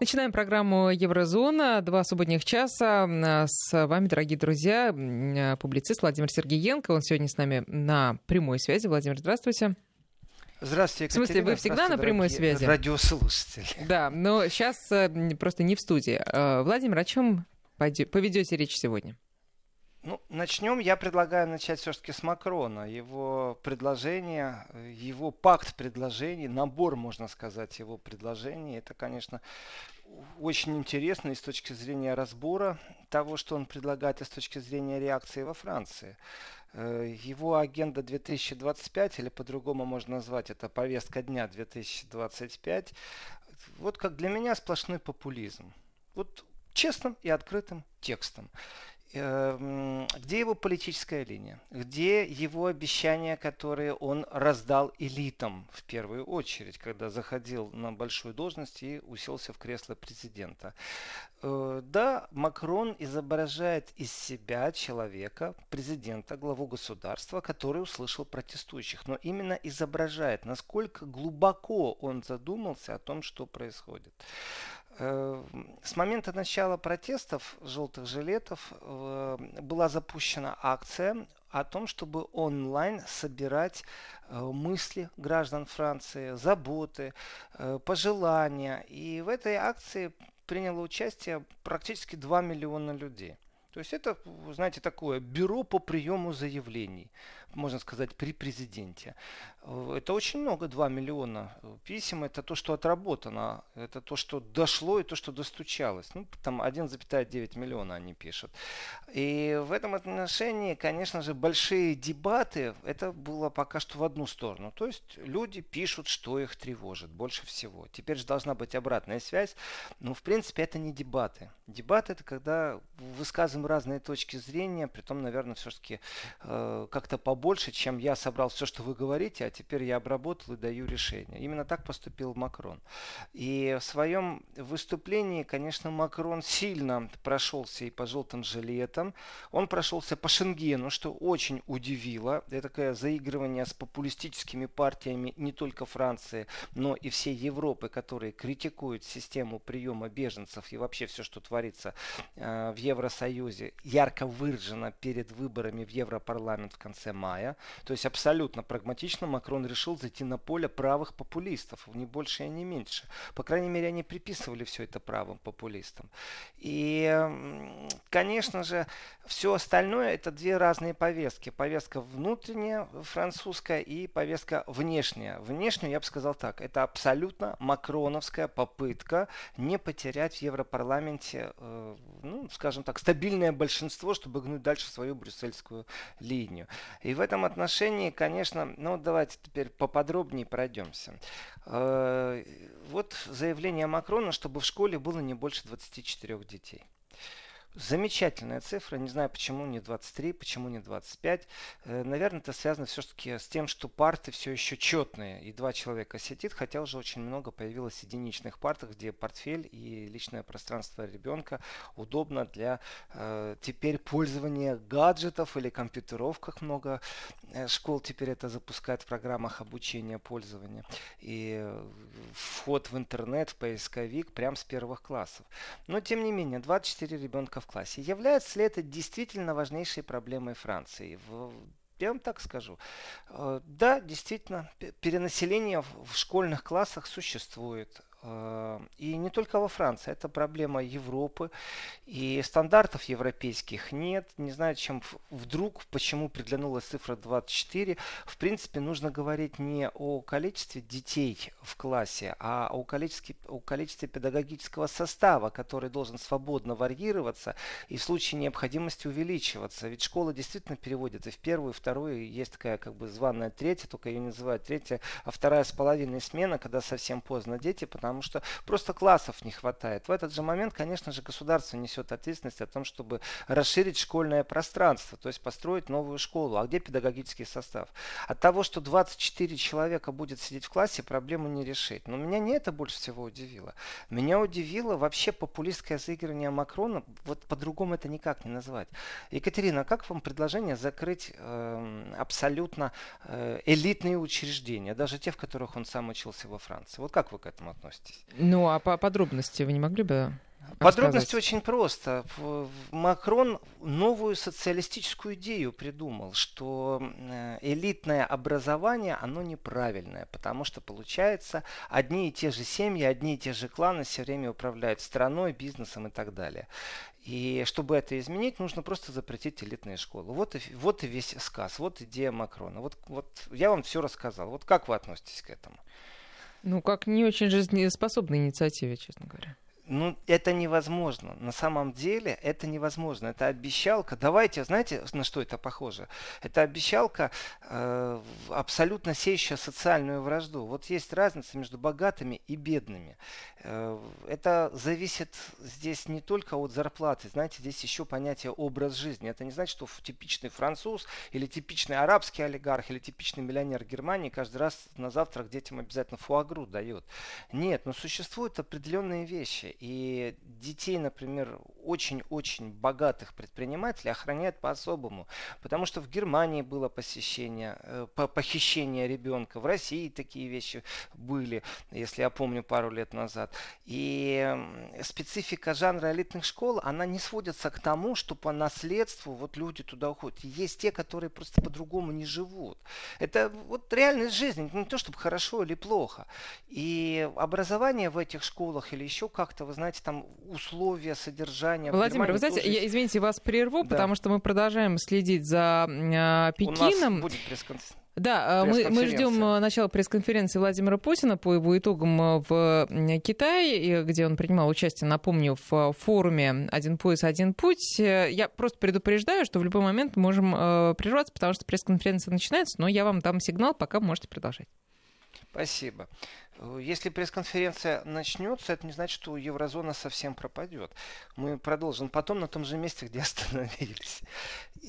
Начинаем программу Еврозона. Два субботних часа. С вами, дорогие друзья, публицист Владимир Сергеенко. Он сегодня с нами на прямой связи. Владимир, здравствуйте. Здравствуйте, Екатерина. В смысле, вы всегда на прямой связи? Радиослушатели. Да, но сейчас просто не в студии. Э, Владимир, о чем поведете речь сегодня? Ну, начнем. Я предлагаю начать все-таки с Макрона. Его предложение, его пакт предложений, набор, можно сказать, его предложений. Это, конечно, очень интересно и с точки зрения разбора того, что он предлагает, и с точки зрения реакции во Франции. Э, его агенда 2025, или по-другому можно назвать это повестка дня 2025, вот как для меня сплошной популизм. Вот честным и открытым текстом. Эм, где его политическая линия? Где его обещания, которые он раздал элитам в первую очередь, когда заходил на большую должность и уселся в кресло президента? Э, да, Макрон изображает из себя человека, президента, главу государства, который услышал протестующих. Но именно изображает, насколько глубоко он задумался о том, что происходит. Э, с момента начала протестов желтых жилетов э, была запущена акция о том, чтобы онлайн собирать э, мысли граждан Франции, заботы, пожелания. И в этой акции приняло участие практически 2 миллиона людей. То есть это, знаете, такое бюро по приему заявлений можно сказать, при президенте. Э, это очень много, 2 миллиона писем. Это то, что отработано. Это то, что дошло и то, что достучалось. Ну, там 1,9 миллиона они пишут. И в этом отношении, конечно же, большие дебаты, это было пока что в одну сторону. То есть люди пишут, что их тревожит больше всего. Теперь же должна быть обратная связь. Но, в принципе, это не дебаты. Дебаты это когда высказываем разные точки зрения, при том, наверное, все-таки э, как-то по больше, чем я собрал все, что вы говорите, теперь я обработал и даю решение. Именно так поступил Макрон. И в своем выступлении, конечно, Макрон сильно прошелся и по желтым жилетам. Он прошелся по Шенгену, что очень удивило. Это такое заигрывание с популистическими партиями не только Франции, но и всей Европы, которые критикуют систему приема беженцев и вообще все, что творится э, в Евросоюзе, ярко выражено перед выборами в Европарламент в конце мая. То есть абсолютно прагматично Макрон решил зайти на поле правых популистов, не больше и не меньше. По крайней мере, они приписывали все это правым популистам. И, конечно же, все остальное это две разные повестки. Повестка внутренняя, французская, и повестка внешняя. Внешнюю, я бы сказал так, это абсолютно макроновская попытка не потерять в Европарламенте, э, ну, скажем так, стабильное большинство, чтобы гнуть дальше свою брюссельскую линию. И в этом отношении, конечно, ну давайте теперь поподробнее пройдемся. Э, вот заявление Макрона, чтобы в школе было не больше 24 детей. Замечательная цифра. Не знаю, почему не 23, почему не 25. Э, наверное, это связано все-таки с тем, что парты все еще четные. И два человека сидит, хотя уже очень много появилось единичных партах, где портфель и личное пространство ребенка удобно для э, теперь пользования гаджетов или компьютеров, как много э, школ теперь это запускают в программах обучения пользования. И вход в интернет, в поисковик прямо с первых классов. Но, тем не менее, 24 ребенка в классе. Является ли это действительно важнейшей проблемой Франции? Я вам так скажу. Э, да, действительно, перенаселение в школьных классах существует. Э, и не только во Франции, это проблема Европы. И стандартов европейских нет. Не знаю, чем вдруг, почему приглянулась цифра 24. В принципе, нужно говорить не о количестве детей в классе, а о количестве, о количестве педагогического состава, который должен свободно варьироваться и в случае необходимости увеличиваться. Ведь школа действительно переводится в первую, вторую. Есть такая как бы званая третья, только ее называют третья, а вторая с половиной смена, когда совсем поздно дети, потому потому что просто классов не хватает. В этот же момент, конечно же, государство несет ответственность о том, чтобы расширить школьное пространство, то есть построить новую школу. А где педагогический состав? От того, что 24 человека будет сидеть в классе, проблему не решить. Но меня не это больше всего удивило. Меня удивило вообще популистское заигрывание Макрона. Вот по-другому это никак не назвать. Екатерина, как вам предложение закрыть э, абсолютно э, элитные учреждения, даже те, в которых он сам учился во Франции? Вот как вы к этому относитесь? Относитесь. Ну, а по подробности вы не могли бы Подробности очень просто. Макрон новую социалистическую идею придумал, что э, элитное образование, оно неправильное, потому что получается одни и те же семьи, одни и те же кланы все время управляют страной, бизнесом и так далее. И чтобы это изменить, нужно просто запретить элитные школы. Вот и, вот и весь сказ, вот идея Макрона. Вот, вот я вам все рассказал. Вот как вы относитесь к этому? Ну, как не очень жизнеспособной инициативе, честно говоря. Ну, это невозможно. На самом деле это невозможно. Это обещалка. Давайте, знаете, на что это похоже? Это обещалка э, абсолютно сеющая социальную вражду. Вот есть разница между богатыми и бедными. Э, это зависит здесь не только от зарплаты. Знаете, здесь еще понятие образ жизни. Это не значит, что типичный француз или типичный арабский олигарх или типичный миллионер Германии каждый раз на завтрак детям обязательно фуагру дает. Нет, но существуют определенные вещи. И детей, например, очень-очень богатых предпринимателей охраняют по-особому. Потому что в Германии было посещение, э, похищение ребенка, в России такие вещи были, если я помню, пару лет назад. И специфика жанра элитных школ, она не сводится к тому, что по наследству вот люди туда уходят. Есть те, которые просто по-другому не живут. Это вот реальность жизни, не то чтобы хорошо или плохо. И образование в этих школах или еще как-то вы знаете, там условия содержания. Владимир, вы знаете, тоже... я, извините, вас прерву, да. потому что мы продолжаем следить за э, Пекином. У нас будет пресс-конференция. Да, а, мы, мы ждем э, начала пресс-конференции Владимира Путина по его итогам в Китае, где он принимал участие, напомню, в форуме «Один пояс, один путь». Э, я просто предупреждаю, что в любой момент можем прерваться, потому что пресс-конференция начинается, но я вам дам сигнал, пока можете продолжать. Спасибо. Если пресс-конференция начнется, это не значит, что еврозона совсем пропадет. Мы продолжим потом на том же месте, где остановились.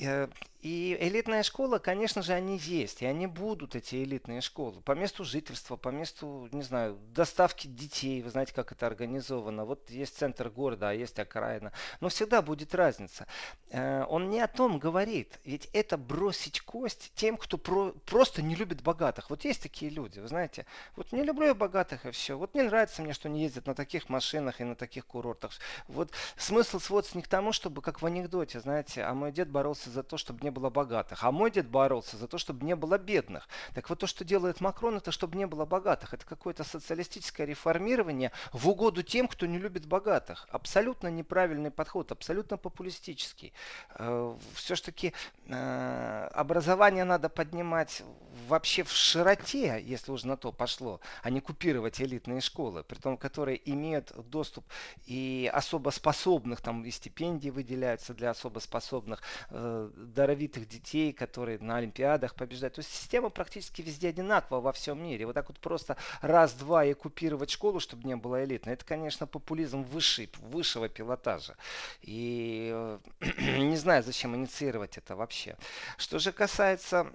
Э, и элитная школа, конечно же, они есть, и они будут, эти элитные школы, по месту жительства, по месту, не знаю, доставки детей, вы знаете, как это организовано. Вот есть центр города, а есть окраина. Но всегда будет разница. Э, он не о том говорит, ведь это бросить кость тем, кто про, просто не любит богатых. Вот есть такие люди, вы знаете, вот не люблю я богатых и все. Вот не нравится мне, что они ездят на таких машинах и на таких курортах. Вот смысл сводится не к тому, чтобы, как в анекдоте, знаете, а мой дед боролся за то, чтобы не было богатых. А мой дед боролся за то, чтобы не было бедных. Так вот то, что делает Макрон, это чтобы не было богатых. Это какое-то социалистическое реформирование в угоду тем, кто не любит богатых. Абсолютно неправильный подход, абсолютно популистический. Э, Все-таки э, образование надо поднимать вообще в широте, если уж на то пошло, а не купировать элитные школы, при том, которые имеют доступ и особо способных, там и стипендии выделяются для особо способных, э, даровитых детей, которые на Олимпиадах побеждают. То есть система практически везде одинакова во всем мире. Вот так вот просто раз-два и купировать школу, чтобы не было элитной, это, конечно, популизм высший, высшего пилотажа. И э, не знаю, зачем инициировать это вообще. Что же касается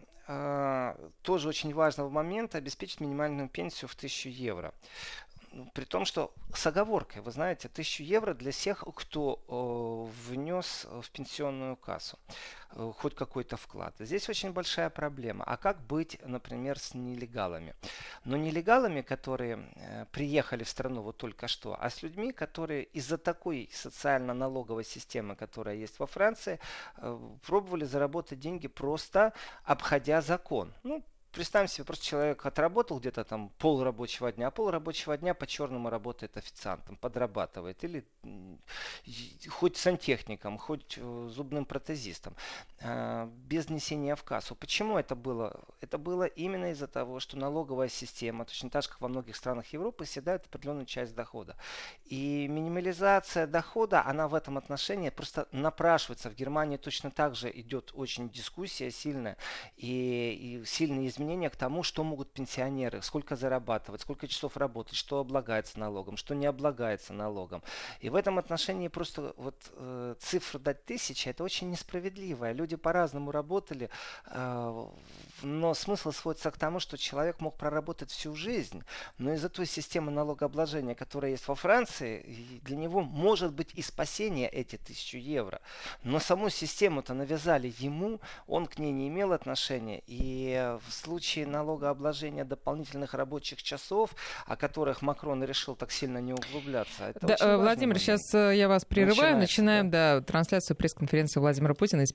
тоже очень важного момента, обеспечить минимальную пенсию в 1000 евро. Ну, при том, что с оговоркой, вы знаете, 1000 евро для всех, кто э, внес в пенсионную кассу э, хоть какой-то вклад. Здесь очень большая проблема. А как быть, например, с нелегалами? Но нелегалами, которые э, приехали в страну вот только что, а с людьми, которые из-за такой социально-налоговой системы, которая есть во Франции, э, пробовали заработать деньги просто обходя закон. Ну, представим себе, просто человек отработал где-то там пол рабочего дня, а пол рабочего дня по-черному работает официантом, подрабатывает, или хоть сантехником, хоть э, зубным протезистом, а, без несения в кассу. Почему это было? Это было именно из-за того, что налоговая система, точно так же, как во многих странах Европы, съедает определенную часть дохода. И минимализация дохода, она в этом отношении просто напрашивается. В Германии точно так же идет очень дискуссия сильная и, и сильные изменения изменения к тому, что могут пенсионеры, сколько зарабатывать, сколько часов работать, что облагается налогом, что не облагается налогом. И в этом отношении просто вот э, цифру дать тысяча, это очень несправедливо. Люди по-разному работали, э, но смысл сводится к тому, что человек мог проработать всю жизнь, но из-за той системы налогообложения, которая есть во Франции, для него может быть и спасение эти тысячу евро. Но саму систему-то навязали ему, он к ней не имел отношения. И в случае налогообложения дополнительных рабочих часов, о которых Макрон решил так сильно не углубляться. Это да, Владимир, момент. сейчас э, я вас прерываю. Начинаем да. Да, трансляцию пресс-конференции Владимира Путина из